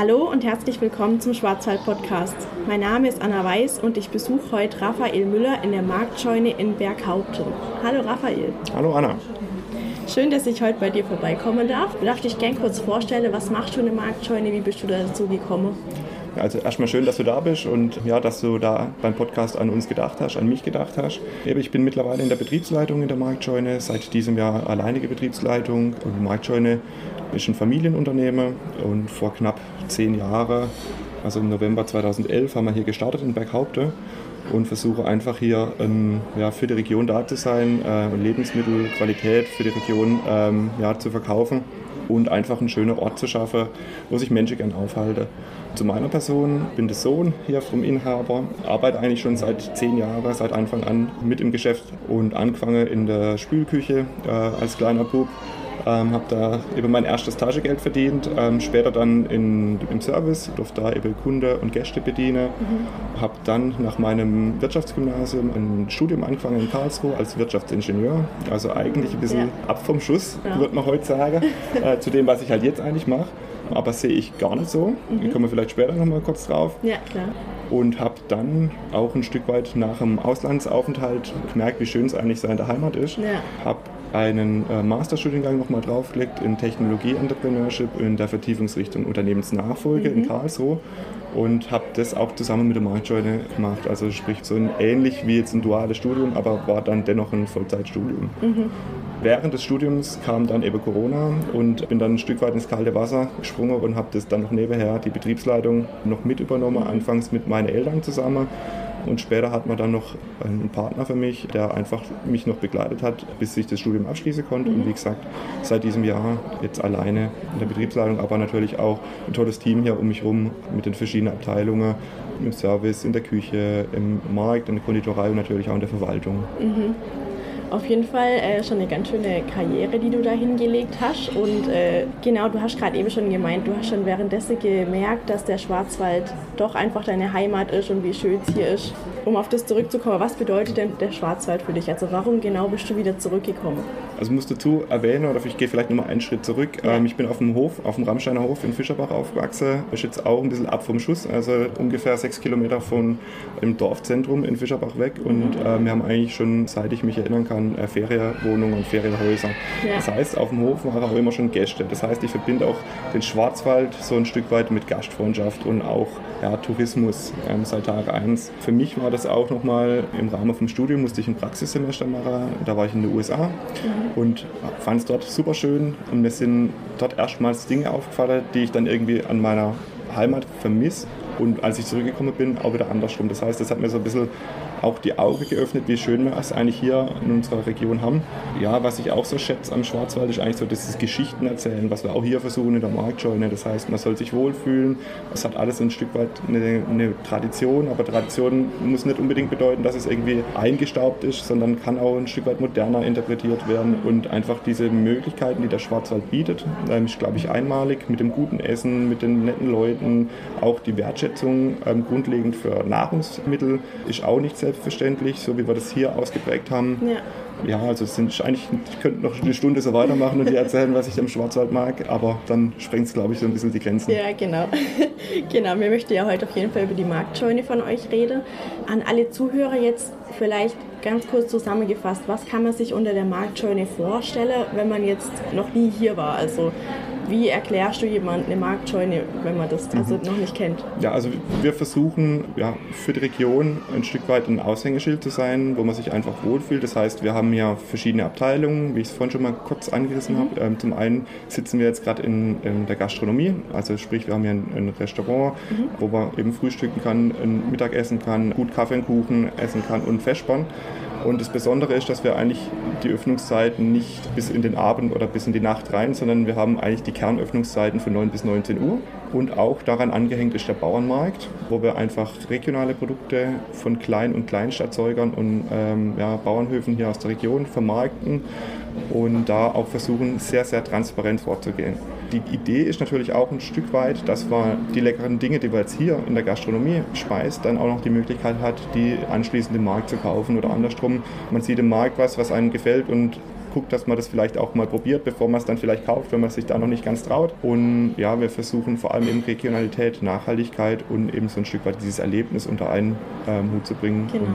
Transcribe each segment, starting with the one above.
Hallo und herzlich willkommen zum Schwarzwald Podcast. Mein Name ist Anna Weiß und ich besuche heute Raphael Müller in der Marktscheune in Berghaupten. Hallo Raphael. Hallo Anna. Schön, dass ich heute bei dir vorbeikommen darf. Ich dachte ich gern kurz vorstelle, was machst du in der Marktscheune, wie bist du dazu gekommen? Also erstmal schön, dass du da bist und ja, dass du da beim Podcast an uns gedacht hast, an mich gedacht hast. Ich bin mittlerweile in der Betriebsleitung in der Marktscheune, seit diesem Jahr alleinige Betriebsleitung. Und die Marktscheune ist ein Familienunternehmen und vor knapp zehn Jahren, also im November 2011, haben wir hier gestartet in Berghaupte und versuche einfach hier ähm, ja, für die Region da zu sein äh, und Lebensmittelqualität für die Region ähm, ja, zu verkaufen und einfach einen schönen Ort zu schaffen, wo sich Menschen gerne aufhalten. Zu meiner Person, bin der Sohn hier vom Inhaber, arbeite eigentlich schon seit zehn Jahren, seit Anfang an mit im Geschäft und angefangen in der Spülküche äh, als kleiner Bub ähm, habe da eben mein erstes Tagegeld verdient, ähm, später dann in, im Service, durfte da eben Kunde und Gäste bedienen. Mhm. Habe dann nach meinem Wirtschaftsgymnasium ein Studium angefangen in Karlsruhe als Wirtschaftsingenieur. Also eigentlich ein bisschen ja. ab vom Schuss, ja. würde man heute sagen, äh, zu dem, was ich halt jetzt eigentlich mache. Aber sehe ich gar nicht so. Mhm. Da kommen wir vielleicht später nochmal kurz drauf. Ja, klar und habe dann auch ein Stück weit nach dem Auslandsaufenthalt gemerkt, wie schön es eigentlich sein in der Heimat ist. Ja. Habe einen äh, Masterstudiengang nochmal draufgelegt in Technologie Entrepreneurship in der Vertiefungsrichtung Unternehmensnachfolge mhm. in Karlsruhe und habe das auch zusammen mit der Marktscheune gemacht. Also sprich so ein ähnlich wie jetzt ein duales Studium, aber war dann dennoch ein Vollzeitstudium. Mhm. Während des Studiums kam dann eben Corona und bin dann ein Stück weit ins kalte Wasser gesprungen und habe das dann noch nebenher die Betriebsleitung noch mit übernommen, mhm. anfangs mit meinen Eltern zusammen und später hat man dann noch einen Partner für mich, der einfach mich noch begleitet hat, bis ich das Studium abschließen konnte. Und wie gesagt, seit diesem Jahr jetzt alleine in der Betriebsleitung, aber natürlich auch ein tolles Team hier um mich herum mit den verschiedenen Abteilungen, im Service, in der Küche, im Markt, in der Konditorei und natürlich auch in der Verwaltung. Mhm auf jeden Fall äh, schon eine ganz schöne Karriere, die du da hingelegt hast. Und äh, genau, du hast gerade eben schon gemeint, du hast schon währenddessen gemerkt, dass der Schwarzwald doch einfach deine Heimat ist und wie schön es hier ist. Um auf das zurückzukommen, was bedeutet denn der Schwarzwald für dich? Also warum genau bist du wieder zurückgekommen? Also musst dazu erwähnen, oder ich gehe vielleicht nochmal einen Schritt zurück. Ja. Ähm, ich bin auf dem Hof, auf dem Ramsteiner Hof in Fischerbach aufgewachsen. Ist jetzt auch ein bisschen ab vom Schuss, also ungefähr sechs Kilometer von dem Dorfzentrum in Fischerbach weg. Und mhm. äh, wir haben eigentlich schon, seit ich mich erinnern kann, an äh, Ferienwohnungen und Ferienhäuser. Ja. Das heißt, auf dem Hof waren auch immer schon Gäste. Das heißt, ich verbinde auch den Schwarzwald so ein Stück weit mit Gastfreundschaft und auch ja, Tourismus ähm, seit Tag 1. Für mich war das auch nochmal im Rahmen vom Studium, musste ich ein Praxissemester machen. Da war ich in den USA mhm. und fand es dort super schön. Und mir sind dort erstmals Dinge aufgefallen, die ich dann irgendwie an meiner Heimat vermisse. Und als ich zurückgekommen bin, auch wieder andersrum. Das heißt, das hat mir so ein bisschen auch die Augen geöffnet, wie schön wir es eigentlich hier in unserer Region haben. Ja, was ich auch so schätze am Schwarzwald, ist eigentlich so dieses Geschichten erzählen, was wir auch hier versuchen in der Marktscheune. Das heißt, man soll sich wohlfühlen. Es hat alles ein Stück weit eine, eine Tradition, aber Tradition muss nicht unbedingt bedeuten, dass es irgendwie eingestaubt ist, sondern kann auch ein Stück weit moderner interpretiert werden und einfach diese Möglichkeiten, die der Schwarzwald bietet, ähm, ist, glaube ich, einmalig mit dem guten Essen, mit den netten Leuten, auch die Wertschätzung ähm, grundlegend für Nahrungsmittel ist auch nicht selbstverständlich, so wie wir das hier ausgeprägt haben. Ja. Ja, also es sind eigentlich, ich könnte noch eine Stunde so weitermachen und dir erzählen, was ich am Schwarzwald mag, aber dann sprengt es, glaube ich, so ein bisschen die Grenzen. Ja, genau. genau, wir möchten ja heute auf jeden Fall über die Marktscheune von euch reden. An alle Zuhörer jetzt vielleicht ganz kurz zusammengefasst, was kann man sich unter der Marktscheune vorstellen, wenn man jetzt noch nie hier war? Also wie erklärst du jemandem eine Marktscheune, wenn man das also mhm. noch nicht kennt? Ja, also wir versuchen ja, für die Region ein Stück weit ein Aushängeschild zu sein, wo man sich einfach wohlfühlt. Das heißt, wir haben ja verschiedene Abteilungen, wie ich es vorhin schon mal kurz angerissen mhm. habe. Ähm, zum einen sitzen wir jetzt gerade in, in, der Gastronomie, also sprich, wir haben hier ein, ein Restaurant, mhm. wo man eben frühstücken kann, Mittag essen kann, gut Kaffee und Kuchen essen kann und Festspann. Und das Besondere ist, dass wir eigentlich die Öffnungszeiten nicht bis in den Abend oder bis in die Nacht rein, sondern wir haben eigentlich die Kernöffnungszeiten von 9 bis 19 Uhr. Und auch daran angehängt ist der Bauernmarkt, wo wir einfach regionale Produkte von Klein- und Kleinstadtzeugern und ähm, ja, Bauernhöfen hier aus der Region vermarkten und da auch versuchen, sehr, sehr transparent vorzugehen. Die Idee ist natürlich auch ein Stück weit, dass man die leckeren Dinge, die man jetzt hier in der Gastronomie speist, dann auch noch die Möglichkeit hat, die anschließend im Markt zu kaufen oder andersrum. Man sieht im Markt was, was einem gefällt und guckt, dass man das vielleicht auch mal probiert, bevor man es dann vielleicht kauft, wenn man sich da noch nicht ganz traut. Und ja, wir versuchen vor allem eben Regionalität, Nachhaltigkeit und eben so ein Stück weit dieses Erlebnis unter einen ähm, Hut zu bringen. Genau.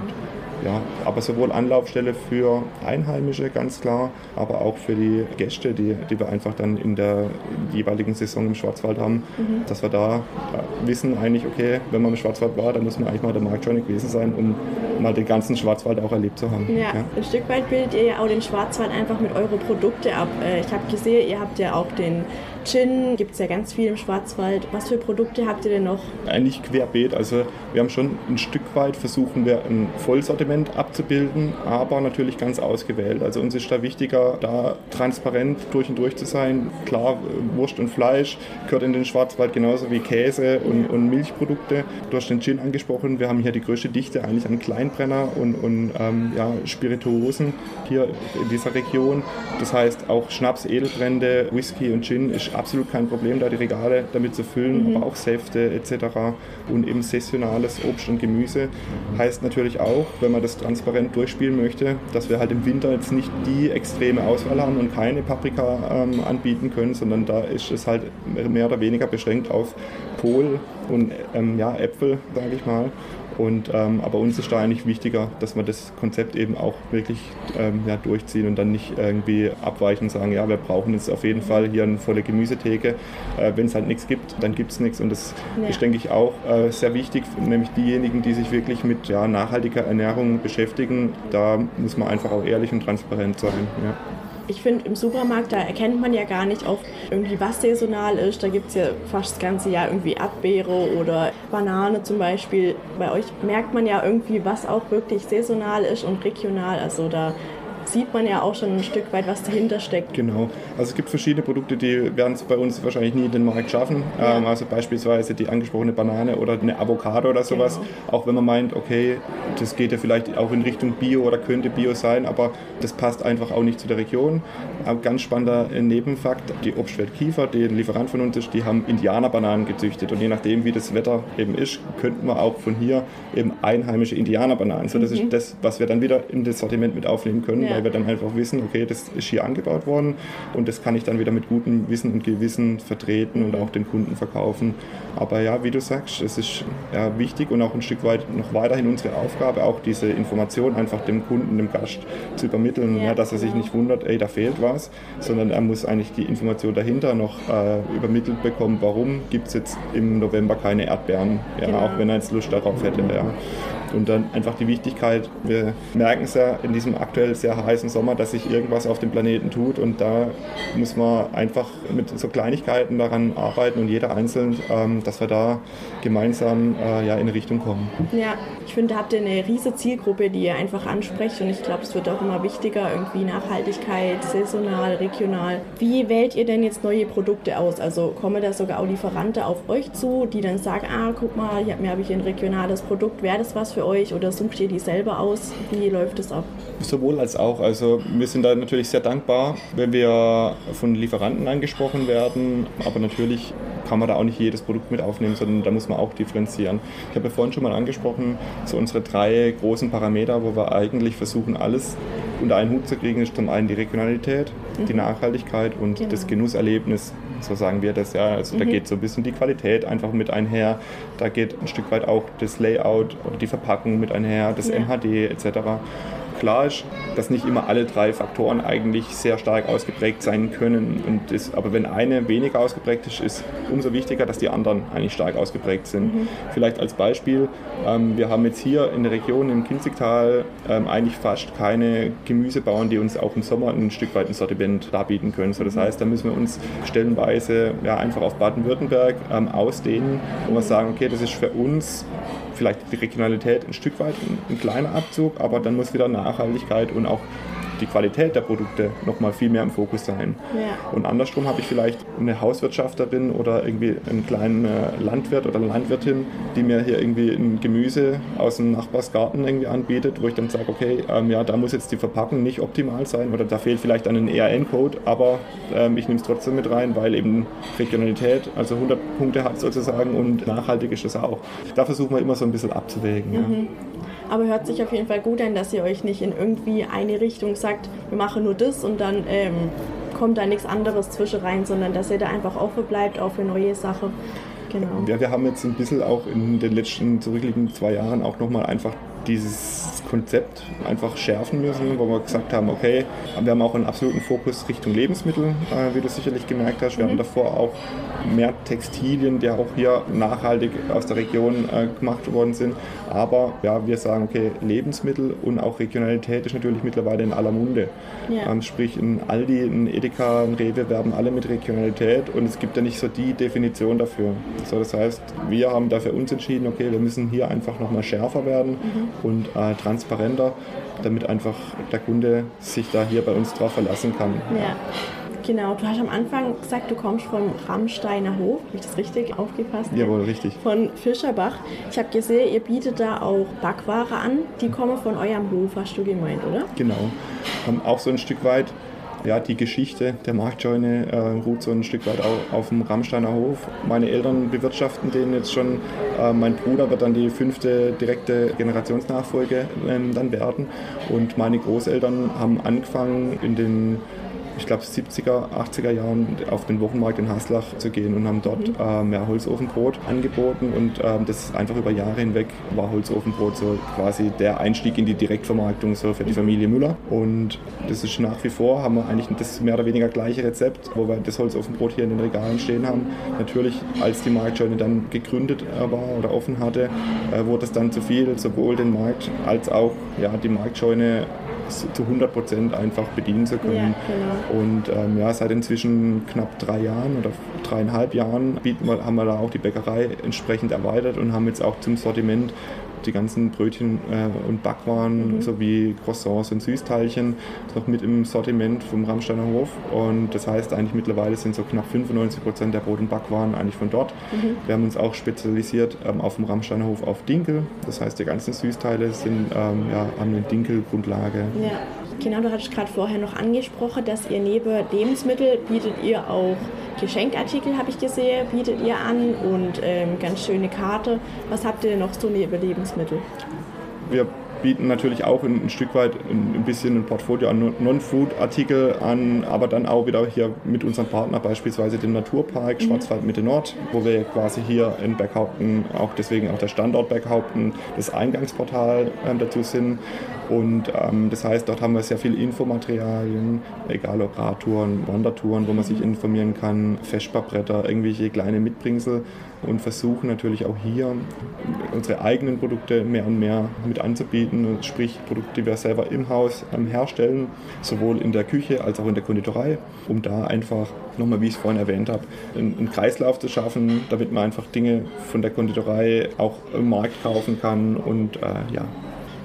Ja, aber sowohl Anlaufstelle für Einheimische, ganz klar, aber auch für die Gäste, die, die wir einfach dann in der jeweiligen Saison im Schwarzwald haben, mhm. dass wir da wissen eigentlich, okay, wenn man im Schwarzwald war, dann muss man eigentlich mal der Marktscheune gewesen sein, um mal den ganzen Schwarzwald auch erlebt zu haben. Ja, ja. ein Stück weit bildet ihr ja auch den Schwarzwald einfach mit euren Produkten ab. Äh, ich habe gesehen, ihr habt ja auch den Gin gibt es ja ganz viel im Schwarzwald. Was für Produkte habt ihr denn noch? Eigentlich querbeet. Also wir haben schon ein Stück weit versuchen wir ein Vollsortiment abzubilden, aber natürlich ganz ausgewählt. Also uns ist da wichtiger, da transparent durch und durch zu sein. Klar, Wurst und Fleisch gehört in den Schwarzwald genauso wie Käse und, und Milchprodukte. Du hast den Gin angesprochen. Wir haben hier die größte Dichte eigentlich an Kleinbrenner und, und ähm, ja, Spirituosen hier in dieser Region. Das heißt auch Schnaps, Edelbrände, Whisky und Gin ist absolut kein Problem, da die Regale damit zu füllen, mhm. aber auch Säfte etc. und eben saisonales Obst und Gemüse. Heißt natürlich auch, wenn man das transparent durchspielen möchte, dass wir halt im Winter jetzt nicht die extreme Auswahl haben und keine Paprika ähm, anbieten können, sondern da ist es halt mehr oder weniger beschränkt auf Kohl und ähm, ja, Äpfel, sage ich mal. Und, ähm, aber uns ist da eigentlich wichtiger, dass wir das Konzept eben auch wirklich ähm, ja, durchziehen und dann nicht irgendwie abweichen und sagen, ja, wir brauchen jetzt auf jeden Fall hier eine volle Gemüsetheke. Äh, Wenn es halt nichts gibt, dann gibt es nichts. Und das ja. ist, denke ich, auch äh, sehr wichtig, nämlich diejenigen, die sich wirklich mit ja, nachhaltiger Ernährung beschäftigen, da muss man einfach auch ehrlich und transparent sein. Ja ich finde, im Supermarkt, da erkennt man ja gar nicht oft irgendwie, was saisonal ist. Da gibt es ja fast das ganze Jahr irgendwie Erdbeere oder Banane zum Beispiel. Bei euch merkt man ja irgendwie, was auch wirklich saisonal ist und regional. Also da sieht man ja auch schon ein Stück weit, was dahinter steckt. Genau. Also es gibt verschiedene Produkte, die werden es bei uns wahrscheinlich nie in den Markt schaffen. Ja. Ähm, also beispielsweise die angesprochene Banane oder eine Avocado oder sowas. Genau. Auch wenn man meint, okay, das geht ja vielleicht auch in Richtung Bio oder könnte Bio sein, aber das passt einfach auch nicht zu der Region. Ein ganz spannender Nebenfakt, die Obstwelt Kiefer, die ein Lieferant von uns ist, die haben Indianerbananen gezüchtet und je nachdem, wie das Wetter eben ist, könnten wir auch von hier eben einheimische Indianerbananen. So, das mhm. ist das, was wir dann wieder in das Sortiment mit aufnehmen können. Ja weil wir dann einfach wissen, okay, das ist hier angebaut worden und das kann ich dann wieder mit gutem Wissen und Gewissen vertreten und auch den Kunden verkaufen. Aber ja, wie du sagst, es ist ja, wichtig und auch ein Stück weit noch weiterhin unsere Aufgabe, auch diese Information einfach dem Kunden, dem Gast zu übermitteln, ja, ja dass er sich nicht wundert, ey, da fehlt was, sondern er muss eigentlich die Information dahinter noch äh, übermittelt bekommen, warum gibt es jetzt im November keine Erdbeeren, ja, genau. auch wenn er jetzt Lust darauf hätte. Ja. Und dann einfach die Wichtigkeit, wir merken es ja in diesem aktuell sehr heißen Sommer, dass sich irgendwas auf dem Planeten tut und da muss man einfach mit so Kleinigkeiten daran arbeiten und jeder einzeln, ähm, dass wir da gemeinsam äh, ja, in eine Richtung kommen. Ja, ich finde, da habt ihr eine riesige Zielgruppe, die ihr einfach ansprecht und ich glaube, es wird auch immer wichtiger, irgendwie Nachhaltigkeit, saisonal, regional. Wie wählt ihr denn jetzt neue Produkte aus? Also kommen da sogar auch Lieferanten auf euch zu, die dann sagen, ah, guck mal, hier habe ich ein regionales Produkt, wäre das was für euch oder sucht ihr die selber aus? Wie läuft es ab? Sowohl als auch. Also wir sind da natürlich sehr dankbar, wenn wir von Lieferanten angesprochen werden, aber natürlich kann man da auch nicht jedes Produkt mit aufnehmen, sondern da muss man auch differenzieren. Ich habe ja vorhin schon mal angesprochen, so unsere drei großen Parameter, wo wir eigentlich versuchen, alles unter einen Hut zu kriegen, ist zum einen die Regionalität, mhm. die Nachhaltigkeit und genau. das Genusserlebnis, so sagen wir das ja. Also mhm. da geht so ein bisschen die Qualität einfach mit einher, da geht ein Stück weit auch das Layout oder die Verpackung mit einher, das ja. MHD etc klar ist, dass nicht immer alle drei Faktoren eigentlich sehr stark ausgeprägt sein können. Und das, aber wenn eine weniger ausgeprägt ist, ist umso wichtiger, dass die anderen eigentlich stark ausgeprägt sind. Mhm. Vielleicht als Beispiel, ähm, wir haben jetzt hier in der Region im Kinzigtal ähm, eigentlich fast keine Gemüsebauern, die uns auch im Sommer ein Stück weit ein Sortiment darbieten können. So, das mhm. heißt, da müssen wir uns stellenweise ja, einfach auf Baden-Württemberg ähm, ausdehnen, wo wir sagen, okay, das ist für uns vielleicht die Regionalität ein Stück weit ein, ein kleiner Abzug, aber dann muss wieder Nachhaltigkeit und auch die Qualität der Produkte noch mal viel mehr im Fokus sein. Ja. Und andersrum habe ich vielleicht eine Hauswirtschafterin oder irgendwie einen kleinen äh, Landwirt oder Landwirtin, die mir hier irgendwie ein Gemüse aus dem Nachbarsgarten irgendwie anbietet, wo ich dann sage, okay, ähm, ja, da muss jetzt die Verpackung nicht optimal sein oder da fehlt vielleicht ein ERN-Code, aber ähm, ich nehme es trotzdem mit rein, weil eben Regionalität, also 100 Punkte hat sozusagen und nachhaltig ist es auch. Da versuchen wir immer so ein bisschen abzuwägen. Mhm. Ja. Aber hört sich auf jeden Fall gut an, dass ihr euch nicht in irgendwie eine Richtung sagt, wir machen nur das und dann ähm, kommt da nichts anderes zwischen rein, sondern dass ihr da einfach offen bleibt, auch für neue Sachen. Genau. Ja, wir haben jetzt ein bisschen auch in den letzten zurückliegenden zwei Jahren auch nochmal einfach dieses Konzept einfach schärfen müssen, wo wir gesagt haben, okay, wir haben auch einen absoluten Fokus Richtung Lebensmittel, äh, wie du sicherlich gemerkt hast. Wir mhm. haben davor auch mehr Textilien, die auch hier nachhaltig aus der Region äh, gemacht worden sind. Aber ja, wir sagen, okay, Lebensmittel und auch Regionalität ist natürlich mittlerweile in aller Munde. Ja. Ähm, sprich, ein Aldi, ein Edeka, ein Rewe werben alle mit Regionalität und es gibt ja nicht so die Definition dafür. So, das heißt, wir haben dafür uns entschieden, okay, wir müssen hier einfach nochmal schärfer werden mhm. Und äh, transparenter, damit einfach der Kunde sich da hier bei uns drauf verlassen kann. Ja. Genau, du hast am Anfang gesagt, du kommst vom Rammsteiner Hof. Habe ich das richtig aufgepasst? Jawohl, richtig. Von Fischerbach. Ich habe gesehen, ihr bietet da auch Backware an. Die kommen von eurem Hof, hast du gemeint, oder? Genau. Haben auch so ein Stück weit ja, die Geschichte der Marktscheune äh, ruht so ein Stück weit auf, auf dem Rammsteiner Hof. Meine Eltern bewirtschaften den jetzt schon. Äh, mein Bruder wird dann die fünfte direkte Generationsnachfolge äh, dann werden. Und meine Großeltern haben angefangen in den ich glaube, 70er, 80er Jahren auf den Wochenmarkt in Haslach zu gehen und haben dort mhm. ähm, ja, Holzofenbrot angeboten und ähm, das einfach über Jahre hinweg war Holzofenbrot so quasi der Einstieg in die Direktvermarktung so für die Familie Müller und das ist nach wie vor, haben wir eigentlich das mehr oder weniger gleiche Rezept, wo wir das Holzofenbrot hier in den Regalen stehen haben. Natürlich, als die Marktscheune dann gegründet äh, war oder offen hatte, äh, wurde es dann zu viel, sowohl den Markt als auch ja, die Marktscheune zu 100 Prozent einfach bedienen zu können. Ja, genau. Und ähm, ja, seit inzwischen knapp drei Jahren oder dreieinhalb Jahren bieten wir, haben wir da auch die Bäckerei entsprechend erweitert und haben jetzt auch zum Sortiment die ganzen Brötchen äh, und Backwaren mhm. sowie Croissants und Süßteilchen noch mit im Sortiment vom Rammsteiner Hof. Und das heißt eigentlich mittlerweile sind so knapp 95 Prozent der Brot- und Backwaren eigentlich von dort. Mhm. Wir haben uns auch spezialisiert ähm, auf dem Rammsteiner Hof auf Dinkel. Das heißt, die ganzen Süßteile sind, ähm, ja, haben eine Dinkelgrundlage. Ja. Genau, du hattest gerade vorher noch angesprochen, dass ihr neben Lebensmittel bietet ihr auch Geschenkartikel, habe ich gesehen, bietet ihr an und ähm, ganz schöne Karte. Was habt ihr noch so neben Lebensmittel? Wir bieten natürlich auch ein, ein Stück weit ein, ein, bisschen ein Portfolio an Non-Food-Artikel an, aber dann auch wieder hier mit unserem Partner, beispielsweise dem Naturpark mhm. Schwarzwald Mitte Nord, wo wir quasi hier in Berghaupten, auch deswegen auch der Standort Berghaupten, das Eingangsportal äh, dazu sind. Und ähm, das heißt, dort haben wir sehr viel Infomaterialien, egal ob Radtouren, Wandertouren, wo man sich informieren kann, Feschbarbretter, irgendwelche kleine Mitbringsel und versuchen natürlich auch hier unsere eigenen Produkte mehr und mehr mit anzubieten, sprich Produkte, die wir selber im Haus ähm, herstellen, sowohl in der Küche als auch in der Konditorei, um da einfach, nochmal wie ich es vorhin erwähnt habe, einen Kreislauf zu schaffen, damit man einfach Dinge von der Konditorei auch im Markt kaufen kann und äh, ja,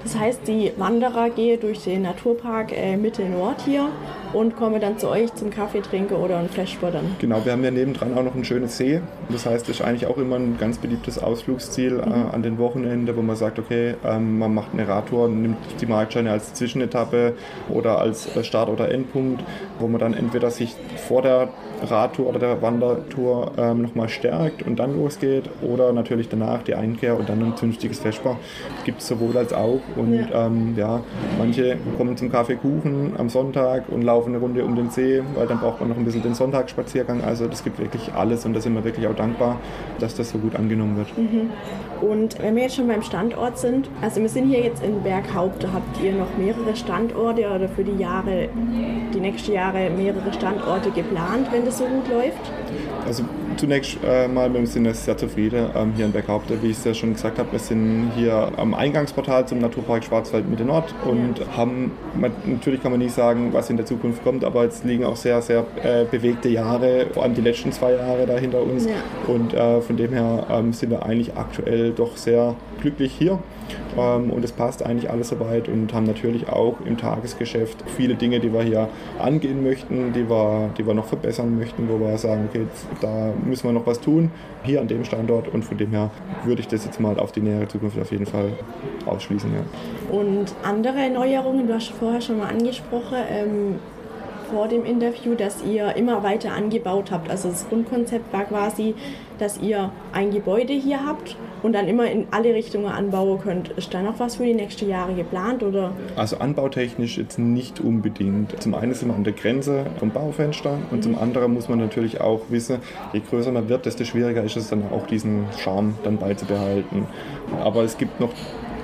das heißt, die Wanderer gehen durch den Naturpark äh, Mitte Nord hier und kommen dann zu euch zum Kaffee trinken oder ein dann. Genau, wir haben ja nebendran auch noch ein schönes See. Das heißt, das ist eigentlich auch immer ein ganz beliebtes Ausflugsziel äh, mhm. äh, an den Wochenenden, wo man sagt, okay, ähm, man macht eine Radtour, nimmt die Marktscheine als Zwischenetappe oder als äh, Start- oder Endpunkt, wo man dann entweder sich vor der Radtour oder der Wandertour ähm, nochmal stärkt und dann losgeht oder natürlich danach die Einkehr und dann ein zünftiges Vesper. Gibt es sowohl als auch und ja. Ähm, ja, manche kommen zum Kaffeekuchen am Sonntag und laufen eine Runde um den See, weil dann braucht man noch ein bisschen den Sonntagsspaziergang. Also das gibt wirklich alles und da sind wir wirklich auch dankbar, dass das so gut angenommen wird. Mhm. Und wenn wir jetzt schon beim Standort sind, also wir sind hier jetzt in Berghaupt, habt ihr noch mehrere Standorte oder für die Jahre, die nächsten Jahre mehrere Standorte geplant, wenn das so gut läuft? Also zunächst äh, mal, wir sind sehr zufrieden ähm, hier in Berghaupte. Wie ich es ja schon gesagt habe, wir sind hier am Eingangsportal zum Naturpark Schwarzwald Mitte Nord und haben, man, natürlich kann man nicht sagen, was in der Zukunft kommt, aber jetzt liegen auch sehr, sehr äh, bewegte Jahre, vor allem die letzten zwei Jahre da hinter uns. Ja. Und äh, von dem her ähm, sind wir eigentlich aktuell doch sehr glücklich hier. Ähm, und es passt eigentlich alles soweit und haben natürlich auch im Tagesgeschäft viele Dinge, die wir hier angehen möchten, die wir, die wir noch verbessern möchten, wo wir sagen, okay, da müssen wir noch was tun, hier an dem Standort und von dem her würde ich das jetzt mal auf die nähere Zukunft auf jeden Fall ausschließen. Ja. Und andere Neuerungen, du hast vorher schon mal angesprochen, ähm vor dem Interview, dass ihr immer weiter angebaut habt. Also das Grundkonzept war quasi, dass ihr ein Gebäude hier habt und dann immer in alle Richtungen anbauen könnt. Ist da noch was für die nächsten Jahre geplant? Oder? Also anbautechnisch jetzt nicht unbedingt. Zum einen sind wir an der Grenze vom Baufenster und mhm. zum anderen muss man natürlich auch wissen, je größer man wird, desto schwieriger ist es dann auch diesen Charme dann beizubehalten. Aber es gibt noch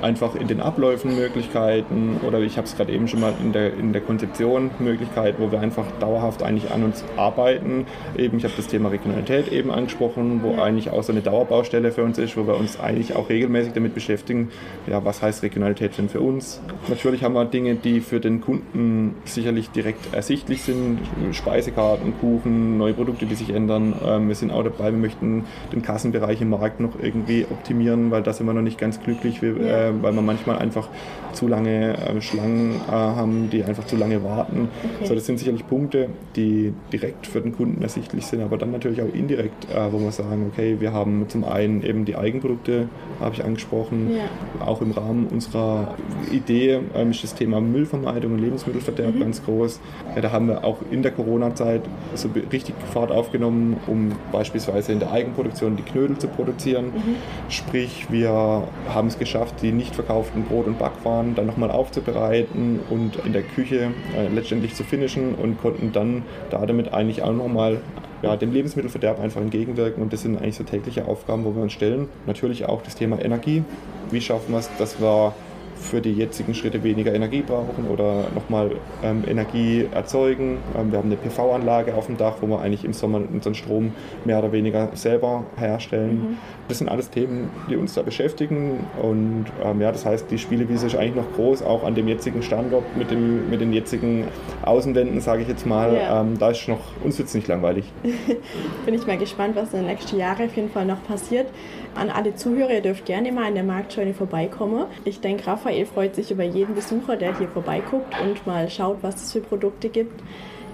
einfach in den Abläufen Möglichkeiten oder ich habe es gerade eben schon mal in der, in der Konzeption Möglichkeiten, wo wir einfach dauerhaft eigentlich an uns arbeiten. Eben, ich habe das Thema Regionalität eben angesprochen, wo eigentlich auch so eine Dauerbaustelle für uns ist, wo wir uns eigentlich auch regelmäßig damit beschäftigen, ja, was heißt Regionalität denn für uns? Natürlich haben wir Dinge, die für den Kunden sicherlich direkt ersichtlich sind, Speisekarten, Kuchen, neue Produkte, die sich ändern. Ähm, wir sind auch dabei, wir möchten den Kassenbereich im Markt noch irgendwie optimieren, weil da sind wir noch nicht ganz glücklich. Wir, äh, weil wir manchmal einfach zu lange äh, Schlangen äh, haben, die einfach zu lange warten. Okay. So, das sind sicherlich Punkte, die direkt für den Kunden ersichtlich sind, aber dann natürlich auch indirekt, äh, wo wir sagen, okay, wir haben zum einen eben die Eigenprodukte, habe ich angesprochen, ja. auch im Rahmen unserer Idee ähm, ist das Thema Müllvermeidung und Lebensmittelverderb mhm. ganz groß. Ja, da haben wir auch in der Corona-Zeit so richtig Fahrt aufgenommen, um beispielsweise in der Eigenproduktion die Knödel zu produzieren. Mhm. Sprich, wir haben es geschafft, die nicht verkauften Brot- und Backwaren dann nochmal aufzubereiten und in der Küche äh, letztendlich zu finishen und konnten dann da damit eigentlich auch nochmal ja, dem Lebensmittelverderb einfach entgegenwirken. Und das sind eigentlich so tägliche Aufgaben, wo wir uns stellen. Natürlich auch das Thema Energie. Wie schaffen wir es, dass wir für die jetzigen Schritte weniger Energie brauchen oder nochmal ähm, Energie erzeugen. Ähm, wir haben eine PV-Anlage auf dem Dach, wo wir eigentlich im Sommer unseren Strom mehr oder weniger selber herstellen. Mhm. Das sind alles Themen, die uns da beschäftigen und ähm, ja, das heißt, die Spielewiese ist eigentlich noch groß, auch an dem jetzigen Standort mit, dem, mit den jetzigen Außenwänden, sage ich jetzt mal. Ja. Ähm, da ist noch, uns wird es nicht langweilig. Bin ich mal gespannt, was in den nächsten Jahren auf jeden Fall noch passiert. An alle Zuhörer, ihr dürft gerne mal in der Marktscheune vorbeikommen. Ich denke, Raphael freut sich über jeden Besucher, der hier vorbeiguckt und mal schaut, was es für Produkte gibt.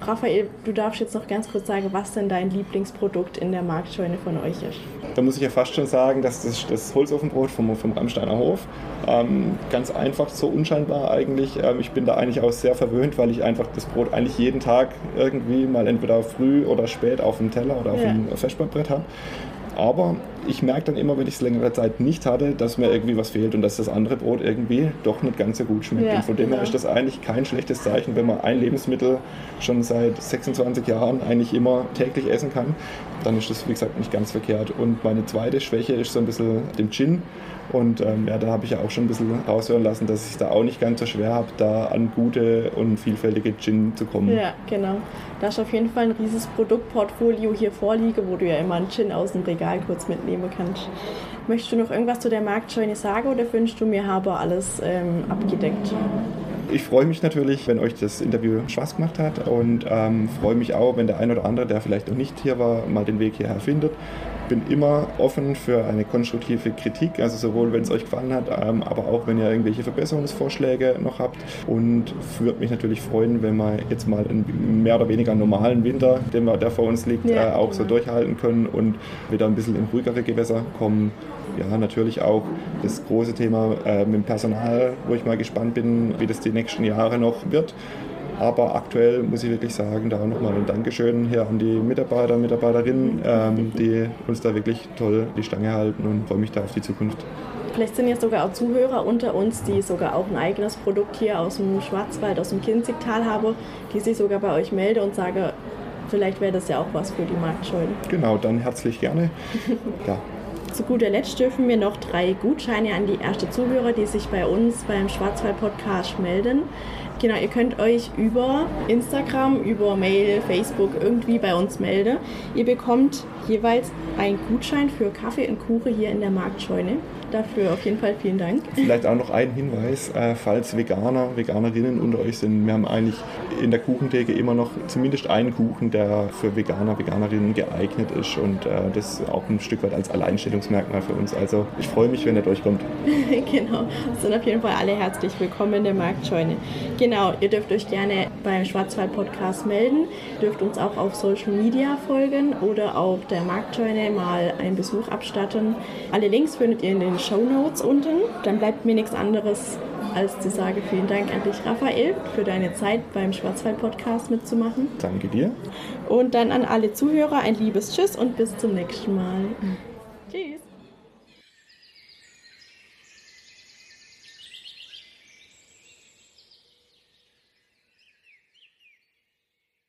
Raphael, du darfst jetzt noch ganz kurz sagen, was denn dein Lieblingsprodukt in der Marktscheune von euch ist. Da muss ich ja fast schon sagen, dass das das Holzofenbrot vom, vom Ramsteiner Hof. Ähm, ganz einfach, so unscheinbar eigentlich. Ähm, ich bin da eigentlich auch sehr verwöhnt, weil ich einfach das Brot eigentlich jeden Tag irgendwie mal entweder früh oder spät auf dem Teller oder auf ja. dem Festbackbrett habe. Aber ich merke dann immer, wenn ich es längere Zeit nicht hatte, dass mir irgendwie was fehlt und dass das andere Brot irgendwie doch nicht ganz so gut schmeckt. Ja, und von dem genau. her ist das eigentlich kein schlechtes Zeichen, wenn man ein Lebensmittel schon seit 26 Jahren eigentlich immer täglich essen kann. Dann ist das, wie gesagt, nicht ganz verkehrt. Und meine zweite Schwäche ist so ein bisschen dem Gin. Und ähm, ja, da habe ich ja auch schon ein bisschen raushören lassen, dass ich es da auch nicht ganz so schwer habe, da an gute und vielfältige Gin zu kommen. Ja, genau. Da ist auf jeden Fall ein riesiges Produktportfolio hier vorliege, wo du ja immer einen Gin aus dem Regal kurz mitnehmen kannst. Möchtest du noch irgendwas zu der Marktscheune sagen oder wünschst du mir habe alles ähm, abgedeckt? Ich freue mich natürlich, wenn euch das Interview Spaß gemacht hat und ähm, freue mich auch, wenn der ein oder andere, der vielleicht noch nicht hier war, mal den Weg hierher findet bin immer offen für eine konstruktive Kritik, also sowohl wenn es euch gefallen hat, ähm, aber auch wenn ihr irgendwelche Verbesserungsvorschläge noch habt. Und würde mich natürlich freuen, wenn wir jetzt mal einen mehr oder weniger normalen Winter, den wir, der vor uns liegt, ja, äh, auch genau. so durchhalten können und wieder ein bisschen in ruhigere Gewässer kommen. Ja, natürlich auch das große Thema äh, mit dem Personal, wo ich mal gespannt bin, wie das die nächsten Jahre noch wird. Aber aktuell muss ich wirklich sagen, da nochmal ein Dankeschön hier an die Mitarbeiter, Mitarbeiterinnen, ähm, die uns da wirklich toll die Stange halten und freue mich da auf die Zukunft. Vielleicht sind jetzt sogar auch Zuhörer unter uns, die sogar auch ein eigenes Produkt hier aus dem Schwarzwald, aus dem Kinzigtal haben, die sich sogar bei euch melden und sagen, vielleicht wäre das ja auch was für die Marktscheune. Genau, dann herzlich gerne. ja. Zu guter Letzt dürfen wir noch drei Gutscheine an die erste Zuhörer, die sich bei uns beim Schwarzwald Podcast melden. Genau, ihr könnt euch über Instagram, über Mail, Facebook irgendwie bei uns melden. Ihr bekommt jeweils einen Gutschein für Kaffee und Kuchen hier in der Marktscheune. Dafür auf jeden Fall vielen Dank. Vielleicht auch noch ein Hinweis, äh, falls Veganer, Veganerinnen unter euch sind. Wir haben eigentlich in der Kuchentheke immer noch zumindest einen Kuchen, der für Veganer, Veganerinnen geeignet ist und äh, das auch ein Stück weit als Alleinstellungsmerkmal für uns. Also ich freue mich, wenn ihr durchkommt. genau, sind auf jeden Fall alle herzlich willkommen in der Marktscheune. Genau, ihr dürft euch gerne beim Schwarzwald Podcast melden, dürft uns auch auf Social Media folgen oder auf der Marktscheune mal einen Besuch abstatten. Alle Links findet ihr in den Show Notes unten. Dann bleibt mir nichts anderes, als zu sagen, vielen Dank an dich, Raphael, für deine Zeit beim Schwarzwald-Podcast mitzumachen. Danke dir. Und dann an alle Zuhörer ein liebes Tschüss und bis zum nächsten Mal.